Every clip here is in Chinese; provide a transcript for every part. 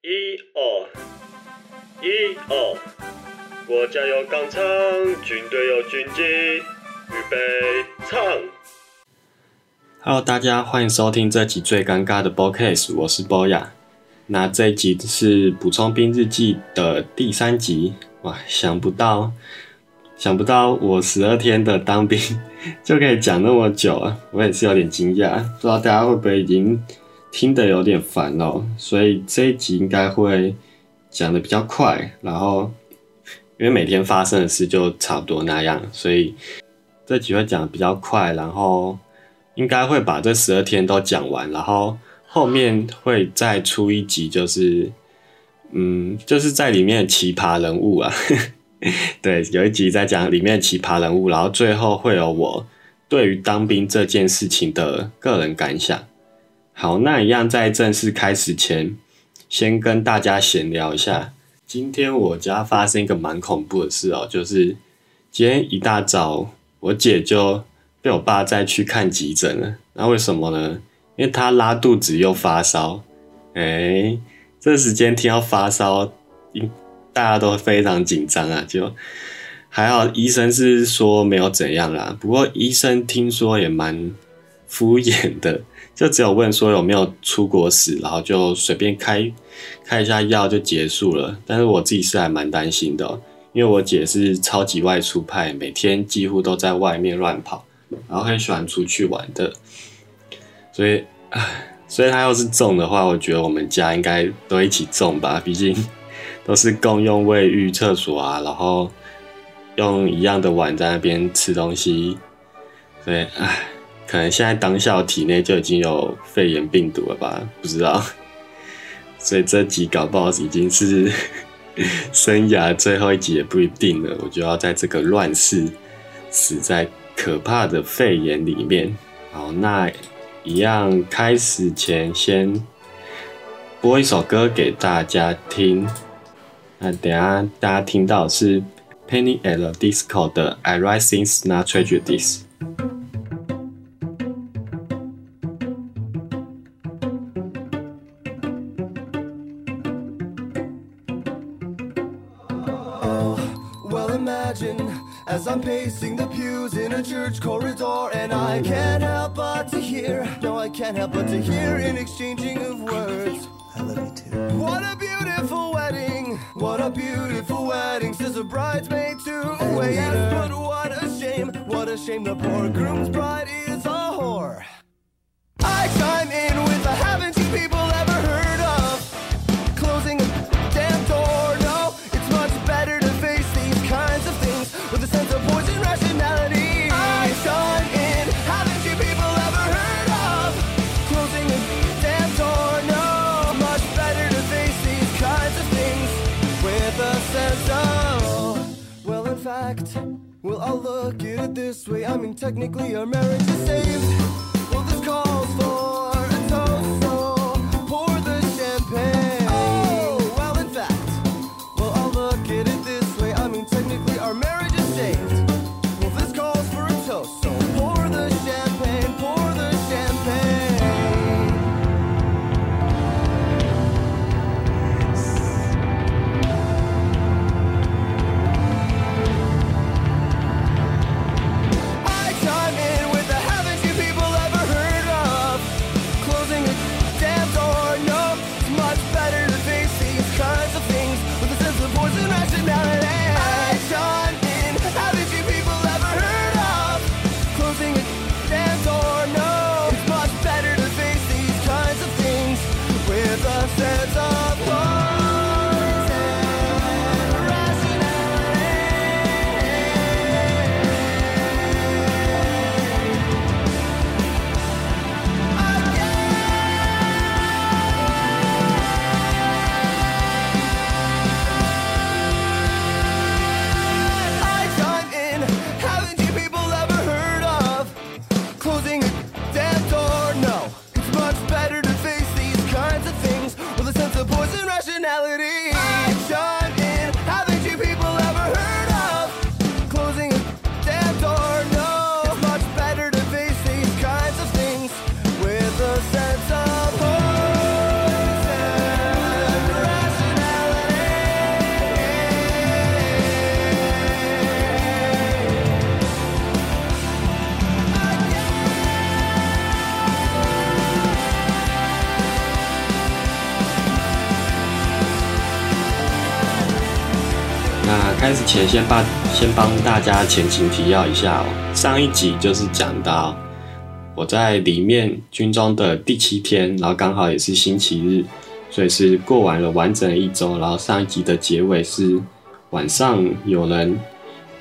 一二一二，国家有钢枪，军队有军机，预备唱。Hello，大家欢迎收听这集最尴尬的 Podcast，我是 Boya。那这一集是补充兵日记的第三集，哇，想不到，想不到我十二天的当兵 就可以讲那么久啊，我也是有点惊讶，不知道大家会不会已经听得有点烦哦，所以这一集应该会讲的比较快，然后因为每天发生的事就差不多那样，所以这集会讲的比较快，然后。应该会把这十二天都讲完，然后后面会再出一集，就是，嗯，就是在里面奇葩人物啊，对，有一集在讲里面奇葩人物，然后最后会有我对于当兵这件事情的个人感想。好，那一样在正式开始前，先跟大家闲聊一下，今天我家发生一个蛮恐怖的事哦，就是今天一大早，我姐就。被我爸再去看急诊了，那为什么呢？因为她拉肚子又发烧，哎、这时间听到发烧，大家都非常紧张啊。就还好，医生是说没有怎样啦。不过医生听说也蛮敷衍的，就只有問說有沒有出國史，然後就隨便開開一下藥就結束了。但是我自己是還蠻擔心的，因為我姐是超級外出派，每天幾乎都在外面亂跑。然後很喜歡出去玩的，所以，唉，所以她要是中的話，我覺得我們家應該都一起中吧。畢竟都是共用衛浴、廁所啊，然後用一樣的碗在那邊吃東西，所以，唉，可能现在当下我体内就已经有肺炎病毒了吧？不知道。所以这集搞不好已经是 生涯最后一集也不一定了。我就要在这个乱世死在。可怕的肺炎里面，好，那一样开始前先播一首歌给大家听。那等下大家听到是 Penny at the Disco 的 I Write Things Not Tragedies。Imagine as I'm pacing the pews in a church corridor, and I can't help but to hear, no, I can't help but to hear an exchanging of words. I love you too. What a beautiful wedding! What a beautiful wedding, says a bridesmaid to a waiter. Yes, but what a shame, what a shame, the poor groom's bride is a whore. I chime in with a haven't you people ever I'll look at it this way. I mean, technically, our marriage is saved. Well, this calls for 开始前先帮先帮大家前情提要一下哦。上一集就是讲到我在里面军装的第七天，然后刚好也是星期日，所以是过完了完整的一周。然后上一集的结尾是晚上有人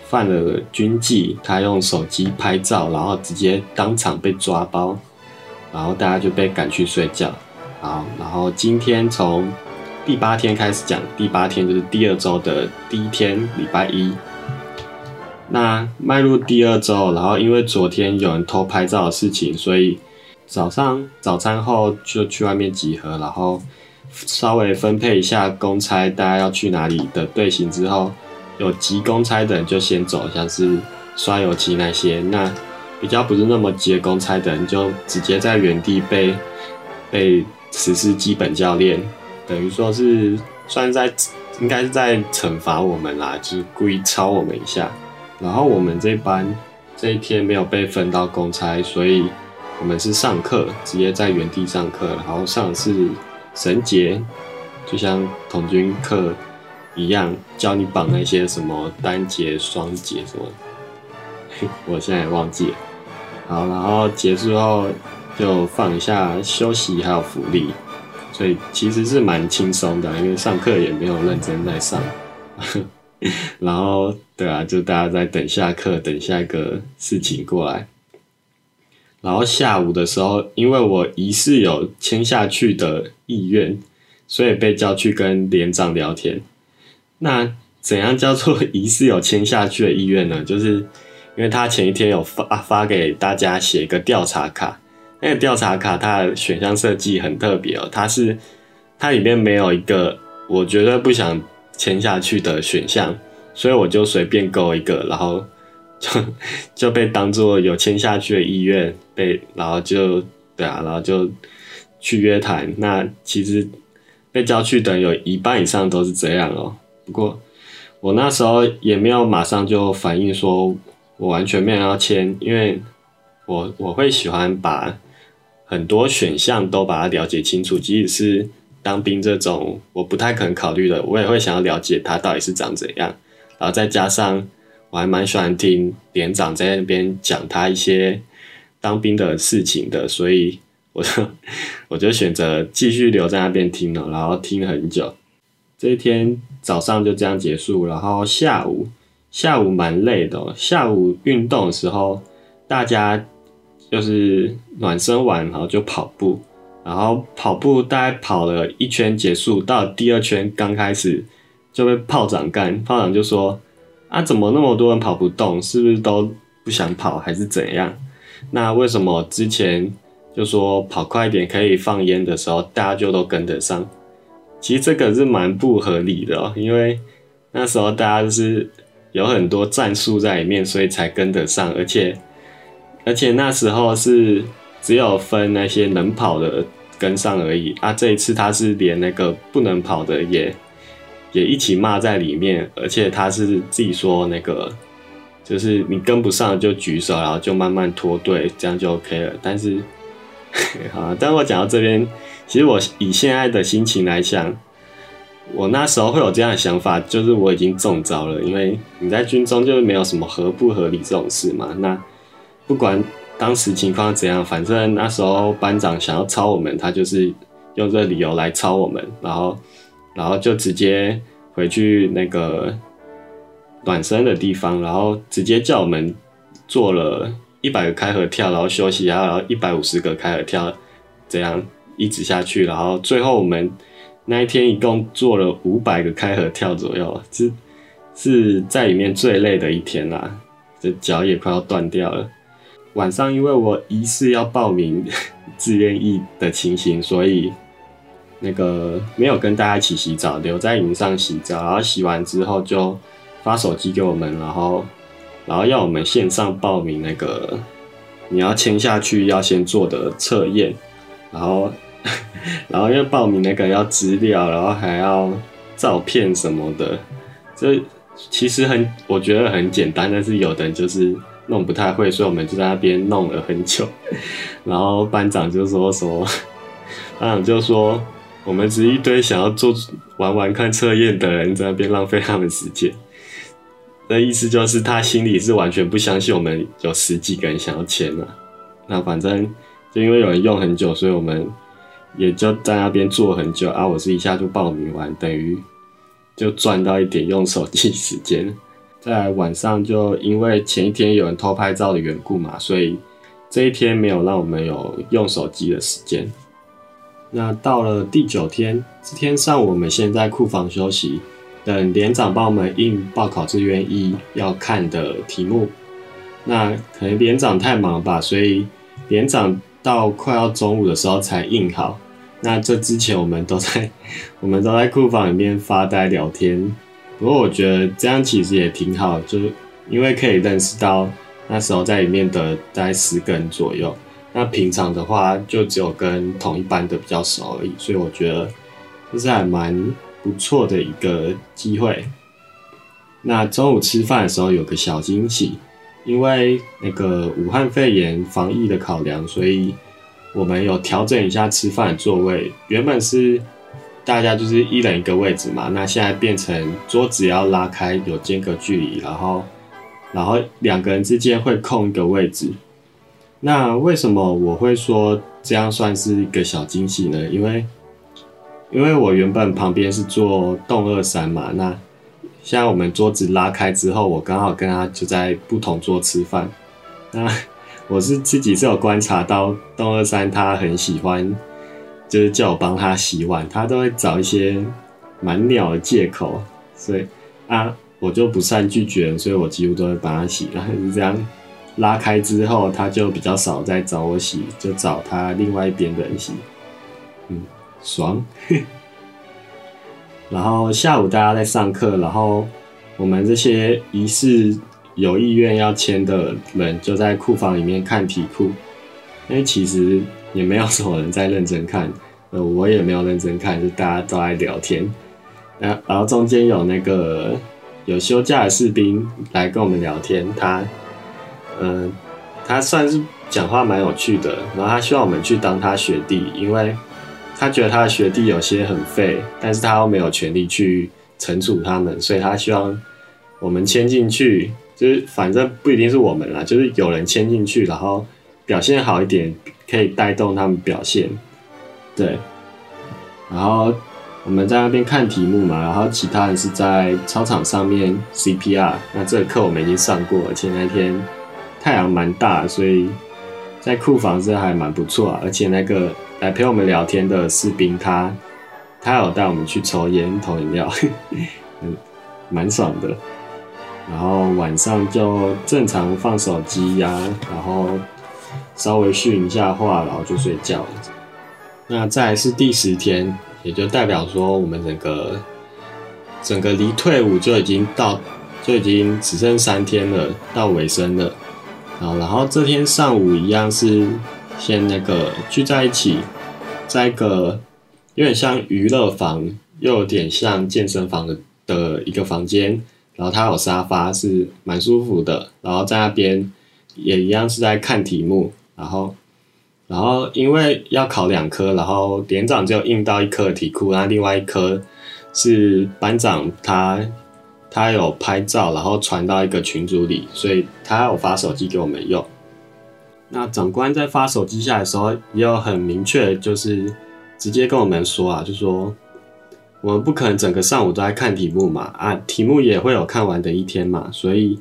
犯了军纪，他用手机拍照，然后直接当场被抓包，然后大家就被赶去睡觉。好，然后今天从第八天开始讲，第八天就是第二周的第一天，礼拜一。那迈入第二周，然后因为昨天有人偷拍照的事情，所以早上早餐后就去外面集合，然后稍微分配一下公差，大家要去哪里的队形之后，有急公差的人就先走，像是刷油漆那些。那比较不是那么急的公差的人，就直接在原地被被实施基本教练。等于说是算在应该是在惩罚我们啦，就是故意抄我们一下。然后我们这班这一天没有被分到公差，所以我们是上课，直接在原地上课。然后上的是绳结，就像童军课一样，教你绑那些什么单节、双节什么。我现在也忘记了。好，然后结束后就放一下休息，还有福利。所以其实是蛮轻松的，因为上课也没有认真在上，然后对啊，就大家在等下课，等下一个事情过来。然后下午的时候，因为我疑似有签下去的意愿，所以被叫去跟连长聊天。那怎样叫做疑似有签下去的意愿呢？就是因为他前一天有发发给大家写一个调查卡。那个调查卡，它的选项设计很特别哦，它是它里面没有一个我绝对不想签下去的选项，所以我就随便勾一个，然后就就被当做有签下去的意愿，被然后就对啊，然后就去约谈。那其实被叫去的有一半以上都是这样哦。不过我那时候也没有马上就反应说我完全没有要签，因为我我会喜欢把。很多选项都把它了解清楚，即使是当兵这种我不太可能考虑的，我也会想要了解它到底是长怎样。然后再加上我还蛮喜欢听连长在那边讲他一些当兵的事情的，所以我就 我就选择继续留在那边听了，然后听了很久。这一天早上就这样结束，然后下午下午蛮累的，下午运动的时候大家。就是暖身完，然后就跑步，然后跑步大概跑了一圈结束，到第二圈刚开始就被炮长干，炮长就说：“啊，怎么那么多人跑不动？是不是都不想跑，还是怎样？那为什么之前就说跑快一点可以放烟的时候，大家就都跟得上？其实这个是蛮不合理的哦，因为那时候大家就是有很多战术在里面，所以才跟得上，而且。”而且那时候是只有分那些能跑的跟上而已啊！这一次他是连那个不能跑的也也一起骂在里面，而且他是自己说那个就是你跟不上就举手，然后就慢慢脱队，这样就 OK 了。但是，好，但我讲到这边，其实我以现在的心情来想，我那时候会有这样的想法，就是我已经中招了，因为你在军中就是没有什么合不合理这种事嘛，那。不管当时情况怎样，反正那时候班长想要抄我们，他就是用这理由来抄我们，然后，然后就直接回去那个暖身的地方，然后直接叫我们做了一百个开合跳，然后休息，然后一百五十个开合跳，这样一直下去，然后最后我们那一天一共做了五百个开合跳左右，是是在里面最累的一天啦，这脚也快要断掉了。晚上因为我疑似要报名 自愿役的情形，所以那个没有跟大家一起洗澡，留在营上洗澡。然后洗完之后就发手机给我们，然后然后要我们线上报名那个你要签下去要先做的测验，然后 然后要报名那个要资料，然后还要照片什么的。这其实很我觉得很简单，但是有的人就是。弄不太会，所以我们就在那边弄了很久。然后班长就说说，班长就说，我们是一堆想要做玩玩看测验的人在那边浪费他们时间。那意思就是他心里是完全不相信我们有十几个人想要签了。那反正就因为有人用很久，所以我们也就在那边坐很久啊。我是一下就报名完，等于就赚到一点用手机时间。在晚上就因为前一天有人偷拍照的缘故嘛，所以这一天没有让我们有用手机的时间。那到了第九天，这天上午我们先在库房休息。等连长帮我们印报考志愿一要看的题目，那可能连长太忙吧，所以连长到快要中午的时候才印好。那这之前我们都在 我们都在库房里面发呆聊天。不过我觉得这样其实也挺好，就是因为可以认识到那时候在里面的大概十个人左右。那平常的话就只有跟同一班的比较熟而已，所以我觉得就是还蛮。不错的一个机会。那中午吃饭的时候有个小惊喜，因为那个武汉肺炎防疫的考量，所以我们有调整一下吃饭的座位。原本是大家就是一人一个位置嘛，那现在变成桌子要拉开，有间隔距离，然后然后两个人之间会空一个位置。那为什么我会说这样算是一个小惊喜呢？因为因为我原本旁边是坐栋二三嘛，那现在我们桌子拉开之后，我刚好跟他就在不同桌吃饭。那我是自己是有观察到栋二三他很喜欢，就是叫我帮他洗碗，他都会找一些蛮鸟的借口，所以啊我就不善拒绝，所以我几乎都会帮他洗。然后是这样拉开之后，他就比较少再找我洗，就找他另外一边的人洗。嗯。爽，然后下午大家在上课，然后我们这些疑似有意愿要签的人就在库房里面看题库，因为其实也没有什么人在认真看，呃，我也没有认真看，就大家都在聊天。然然后中间有那个有休假的士兵来跟我们聊天，他，嗯，他算是讲话蛮有趣的，然后他希望我们去当他学弟，因为。他觉得他的学弟有些很废，但是他又没有权利去惩处他们，所以他希望我们签进去，就是反正不一定是我们啦，就是有人签进去，然后表现好一点，可以带动他们表现。对，然后我们在那边看题目嘛，然后其他人是在操场上面 CPR。那这个课我们已经上过，而且那天太阳蛮大，所以在库房是还蛮不错啊，而且那个。来陪我们聊天的士兵，他他有带我们去抽烟、投饮料，嗯，蛮爽的。然后晚上就正常放手机呀，然后稍微训一下话，然后就睡觉。那再是第十天，也就代表说我们整个整个离退伍就已经到，就已经只剩三天了，到尾声了。然后，然后这天上午一样是。先那个聚在一起，在一个有点像娱乐房，又有点像健身房的的一个房间，然后它有沙发，是蛮舒服的。然后在那边也一样是在看题目，然后然后因为要考两科，然后连长就印到一科题库，那另外一科是班长他他有拍照，然后传到一个群组里，所以他有发手机给我们用。那长官在发手机下的时候，也有很明确，就是直接跟我们说啊，就说我们不可能整个上午都在看题目嘛，啊，题目也会有看完的一天嘛，所以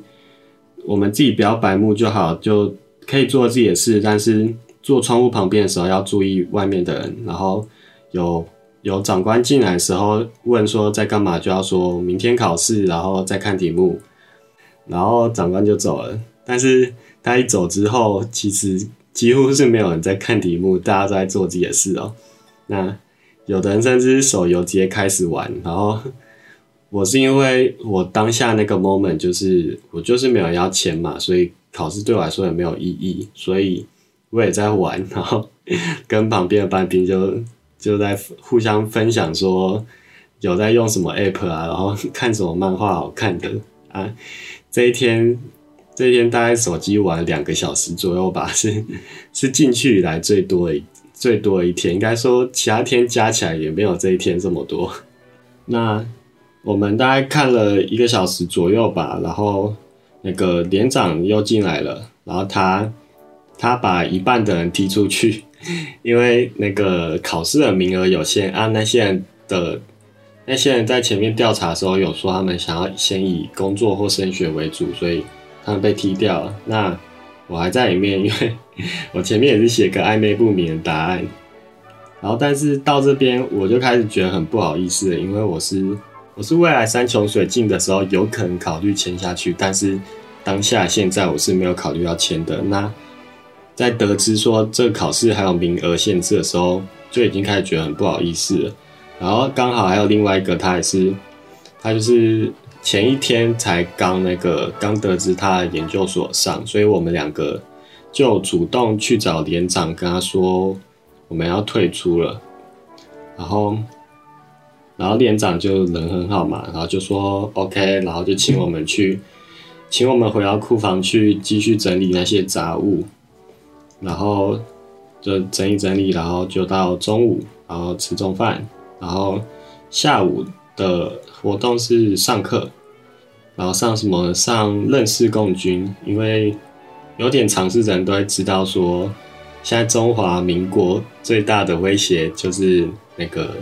我们自己不要白目就好，就可以做自己的事，但是坐窗户旁边的时候要注意外面的人，然后有有长官进来的时候问说在干嘛，就要说明天考试，然后再看题目，然后长官就走了，但是。他一走之后，其实几乎是没有人在看题目，大家都在做自己的事哦。那有的人甚至手游直接开始玩，然后 我是因为我当下那个 moment 就是我就是没有要钱嘛，所以考试对我来说也没有意义，所以我也在玩，然后跟旁边的班兵就就在互相分享说有在用什么 app 啊，然后看什么漫画好看的啊，这一天。这一天大概手机玩两个小时左右吧，是是进去以来最多的最多的一天，应该说其他天加起来也没有这一天这么多。那我们大概看了一个小时左右吧，然后那个连长又进来了，然后他他把一半的人踢出去，因为那个考试的名额有限啊，那些人的那些人在前面调查的时候有说他们想要先以工作或升学为主，所以他们被踢掉了。那我还在里面，因为 我前面也是写个暧昧不明的答案。然后，但是到这边我就开始觉得很不好意思，因为我是我是未来山穷水尽的时候有可能考虑签下去，但是当下现在我是没有考虑要签的。那在得知说这个考试还有名额限制的时候，就已经开始觉得很不好意思了。然后刚好还有另外一个，他也是他就是前一天才刚那个刚得知他的研究所上，所以我们两个就主动去找连长跟他说。我们要退出了，然后，然后连长就人很好嘛，然后就说 OK，然后就请我们去，请我们回到库房去继续整理那些杂物，然后就整理整理，然后就到中午，然后吃中饭，然后下午的活动是上课，然后上什么上认识共军，因为有点常识的人都会知道说。现在中华民国最大的威胁就是那个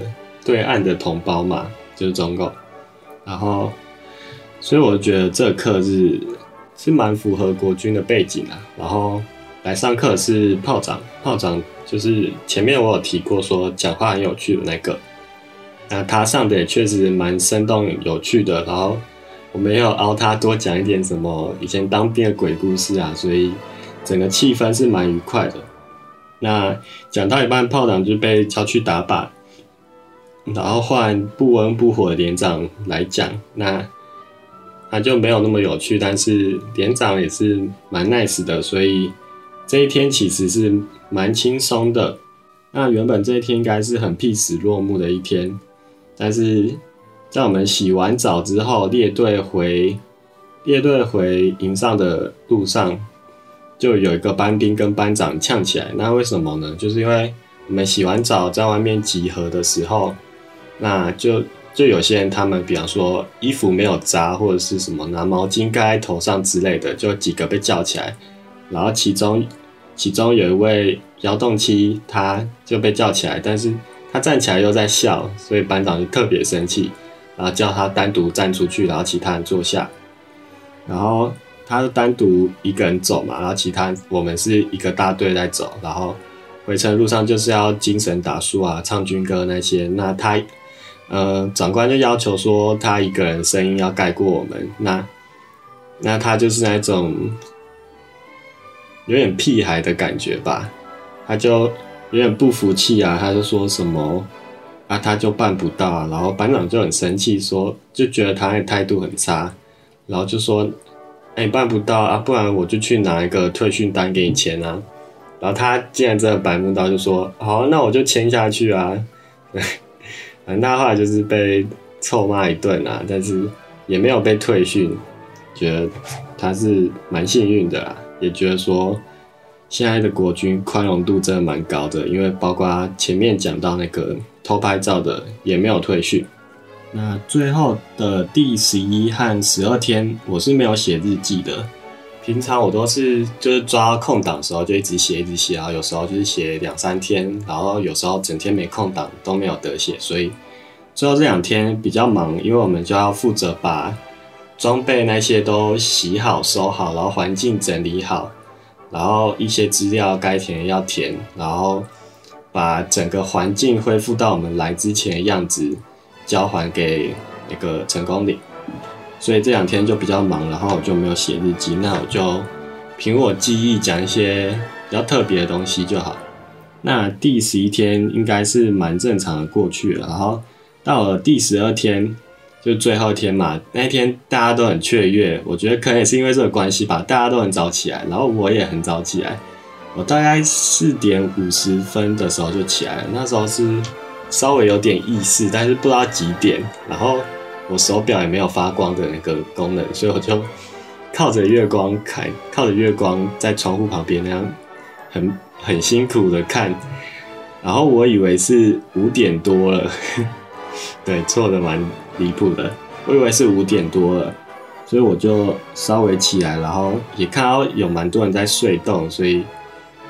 对岸的同胞嘛，就是中共。然后，所以我觉得这课是是蛮符合国军的背景啊。然后来上课是炮长，炮长就是前面我有提过说讲话很有趣的那个。那他上的也确实蛮生动有趣的。然后我没有熬他多讲一点什么以前当兵的鬼故事啊，所以整个气氛是蛮愉快的。那讲到一半，炮长就被叫去打靶，然后换不温不火的连长来讲，那他就没有那么有趣，但是连长也是蛮 nice 的，所以这一天其实是蛮轻松的。那原本这一天应该是很屁死落幕的一天，但是在我们洗完澡之后，列队回列队回营上的路上。就有一个班兵跟班长呛起来，那为什么呢？就是因为我们洗完澡在外面集合的时候，那就就有些人他们，比方说衣服没有扎或者是什么拿毛巾盖头上之类的，就几个被叫起来，然后其中其中有一位摇动期，他就被叫起来，但是他站起来又在笑，所以班长就特别生气，然后叫他单独站出去，然后其他人坐下，然后。他是单独一个人走嘛，然后其他我们是一个大队在走，然后回程路上就是要精神打数啊，唱军歌那些。那他，呃，长官就要求说他一个人声音要盖过我们，那那他就是那种有点屁孩的感觉吧，他就有点不服气啊，他就说什么啊，他就办不到，啊，然后班长就很生气，说就觉得他的态度很差，然后就说。哎，办不到啊，不然我就去拿一个退训单给你签啊。然后他既然真的百慕到，就说好，那我就签下去啊。反正他后来就是被臭骂一顿啊，但是也没有被退训，觉得他是蛮幸运的啦，也觉得说现在的国军宽容度真的蛮高的，因为包括前面讲到那个偷拍照的也没有退训。那最后的第十一和十二天，我是没有写日记的。平常我都是就是抓空档的时候就一直写一直写，然后有时候就是写两三天，然后有时候整天没空档都没有得写。所以最后这两天比较忙，因为我们就要负责把装备那些都洗好收好，然后环境整理好，然后一些资料该填要填，然后把整个环境恢复到我们来之前的样子。交还给那个成功岭，所以这两天就比较忙，然后我就没有写日记。那我就凭我记忆讲一些比较特别的东西就好。那第十一天应该是蛮正常的过去了，然后到了第十二天，就最后一天嘛，那一天大家都很雀跃，我觉得可能也是因为这个关系吧，大家都很早起来，然后我也很早起来，我大概四点五十分的时候就起来了，那时候是。稍微有点意识，但是不知道几点。然后我手表也没有发光的那个功能，所以我就靠着月光看，靠着月光在窗户旁边那样很很辛苦的看。然后我以为是五点多了，对，错的蛮离谱的。我以为是五点多了，所以我就稍微起来，然后也看到有蛮多人在睡动，所以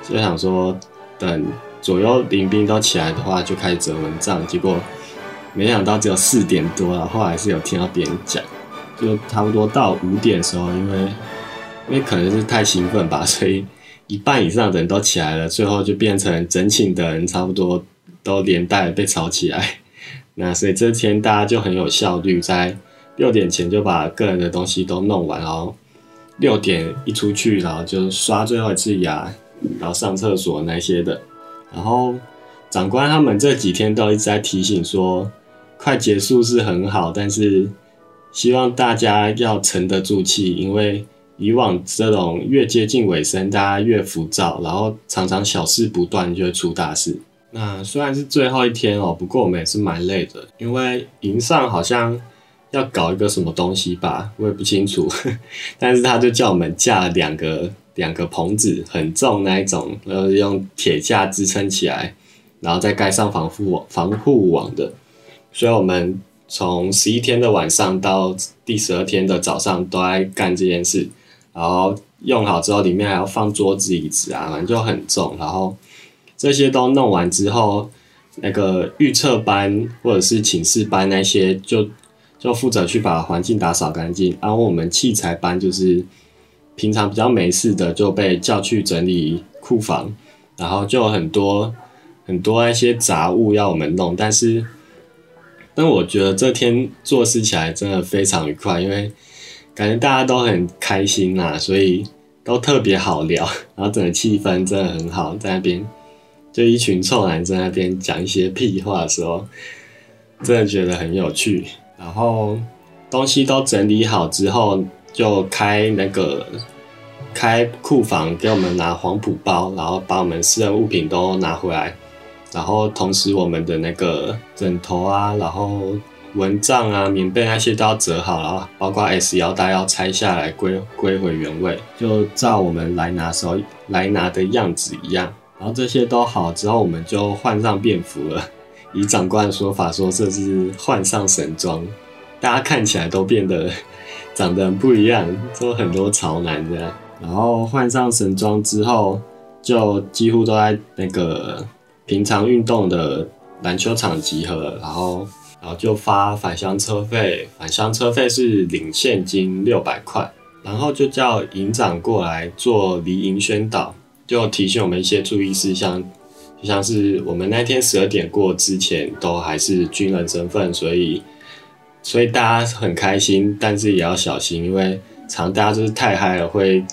就想说等左右邻兵都起来的话，就开始折蚊帐。结果没想到只有四点多了，后来是有听到别人讲，就差不多到五点的时候，因为因为可能是太兴奋吧，所以一半以上的人都起来了，最后就变成整寝的人差不多都连带被吵起来。那所以这天大家就很有效率，在六点前就把个人的东西都弄完，然后六点一出去，然后就刷最后一次牙，然后上厕所那些的。然后长官他们这几天都一直在提醒说，快结束是很好，但是希望大家要沉得住气，因为以往这种越接近尾声，大家越浮躁，然后常常小事不断就会出大事。那虽然是最后一天哦，不过我们也是蛮累的，因为营上好像要搞一个什么东西吧，我也不清楚。但是他就叫我们架两个两个棚子，很重那一种，然后用铁架支撑起来，然后再盖上防护网防护网的。所以我们从十一天的晚上到第十二天的早上都在干这件事，然后用好之后，里面还要放桌子椅子啊，反正就很重，然后。这些都弄完之后，那个预测班或者是寝室班那些就就负责去把环境打扫干净，然后我们器材班就是平常比较没事的就被叫去整理库房，然后就有很多很多那些杂物要我们弄，但是但我觉得这天做事起来真的非常愉快，因为感觉大家都很开心呐，所以都特别好聊，然后整个气氛真的很好，在那边。就一群臭男在那边讲一些屁话的时候，真的觉得很有趣。然后东西都整理好之后，就开那个开库房给我们拿黄埔包，然后把我们私人物品都拿回来。然后同时我们的那个枕头啊，然后蚊帐啊、棉被那些都要折好，然后包括 S 腰带要拆下来归归回原位，就照我们来拿时候来拿的样子一样。然后这些都好之后，我们就换上便服了。以长官的说法说，这是换上神装，大家看起来都变得 长得很不一样，都很多潮男这样。然后换上神装之后，就几乎都在那个平常运动的篮球场集合，然后然后就发返乡车费，返乡车费是领现金六百块，然后就叫营长过来做离营宣导。就提醒我们一些注意事项，就像是我们那天十二点过之前都还是军人身份，所以所以大家很开心，但是也要小心，因为常大家就是太嗨了会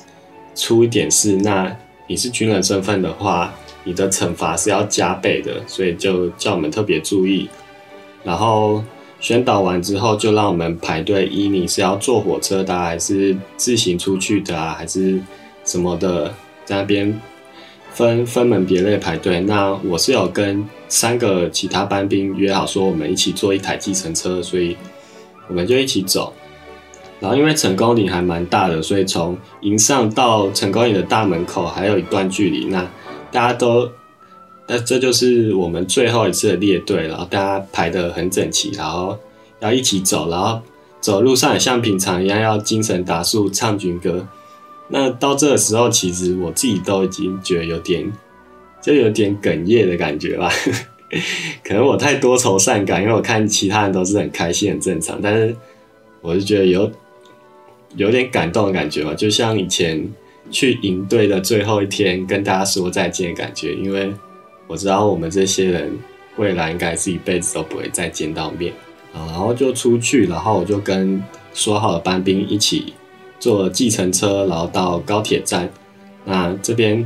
出一点事。那你是军人身份的话，你的惩罚是要加倍的，所以就叫我们特别注意。然后宣导完之后，就让我们排队，一你是要坐火车的，还是自行出去的啊，还是什么的？在那边分分门别类排队，那我是有跟三个其他班兵约好说，我们一起坐一台计程车，所以我们就一起走。然后因为成功岭还蛮大的，所以从营上到成功岭的大门口还有一段距离。那大家都，那这就是我们最后一次的列队，然后大家排得很整齐，然后要一起走，然后走路上也像平常一样要精神打数唱军歌。那到这个时候，其实我自己都已经觉得有点，就有点哽咽的感觉吧。可能我太多愁善感，因为我看其他人都是很开心、很正常，但是我就觉得有有点感动的感觉吧，就像以前去营队的最后一天跟大家说再见的感觉。因为我知道我们这些人未来应该是一辈子都不会再见到面啊。然后就出去，然后我就跟说好的班兵一起。坐计程车，然后到高铁站。那这边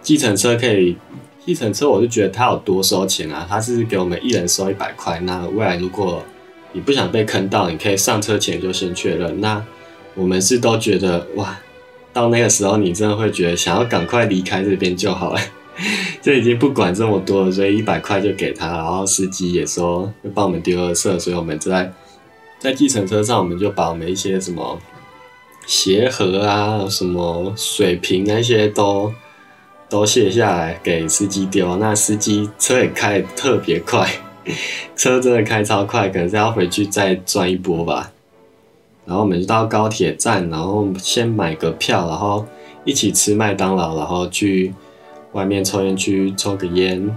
计程车可以，计程车我就觉得他有多收钱啊？他是给我们一人收一百块。那未来如果你不想被坑到，你可以上车前就先确认。那我们是都觉得哇，到那个时候你真的会觉得想要赶快离开这边就好了，就已经不管这么多了，所以一百块就给他。然后司机也说会帮我们丢了色，所以我们在在计程车上，我们就把我们一些什么。鞋盒啊，什么水瓶那些都都卸下来给司机丢。那司机车也开特别快，车真的开超快，可能是要回去再转一波吧。然后我们就到高铁站，然后先买个票，然后一起吃麦当劳，然后去外面抽烟区抽个烟。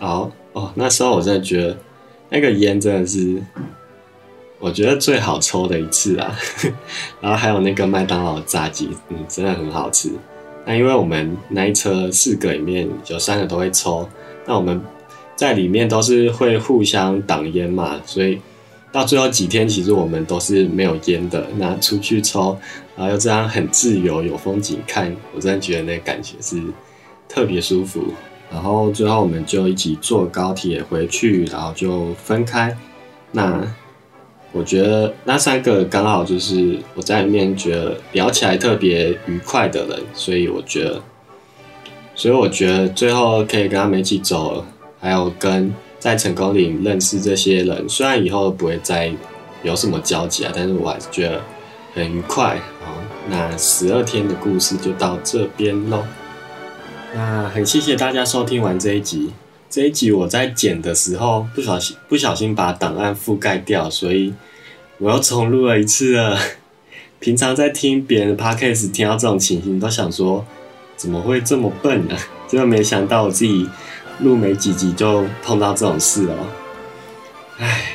然后哦，那时候我真的觉得那个烟真的是我觉得最好抽的一次啊。然后还有那个麦当劳炸鸡，嗯，真的很好吃。那因为我们那一车四个里面有三个都会抽，那我们在里面都是会互相挡烟嘛，所以到最后几天其实我们都是没有烟的。那出去抽，然后又这样很自由，有风景看，我真的觉得那感觉是特别舒服。然后最后我们就一起坐高铁回去，然后就分开。那我觉得那三个刚好就是我在里面觉得聊起来特别愉快的人，所以我觉得，所以我觉得最后可以跟他们一起走，还有跟在成功岭认识这些人，虽然以后不会再有什么交集啊，但是我还是觉得很愉快。好，那十二天的故事就到这边喽。那很谢谢大家收听完这一集。这一集我在剪的时候不小心不小心把档案覆盖掉，所以我又重录了一次了。平常在听别人的 podcast 听到这种情形，都想说怎么会这么笨呢？真的没想到我自己录没几集就碰到这种事哦。唉，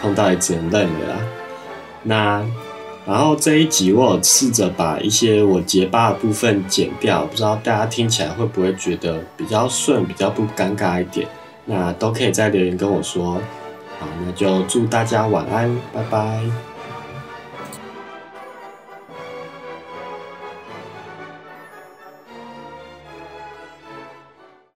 碰到也只能认了啦。那。然后这一集我有试着把一些我结巴的部分剪掉，不知道大家听起来会不会觉得比较顺，比较不尴尬一点？那都可以在留言跟我说。好，那就祝大家晚安，拜拜。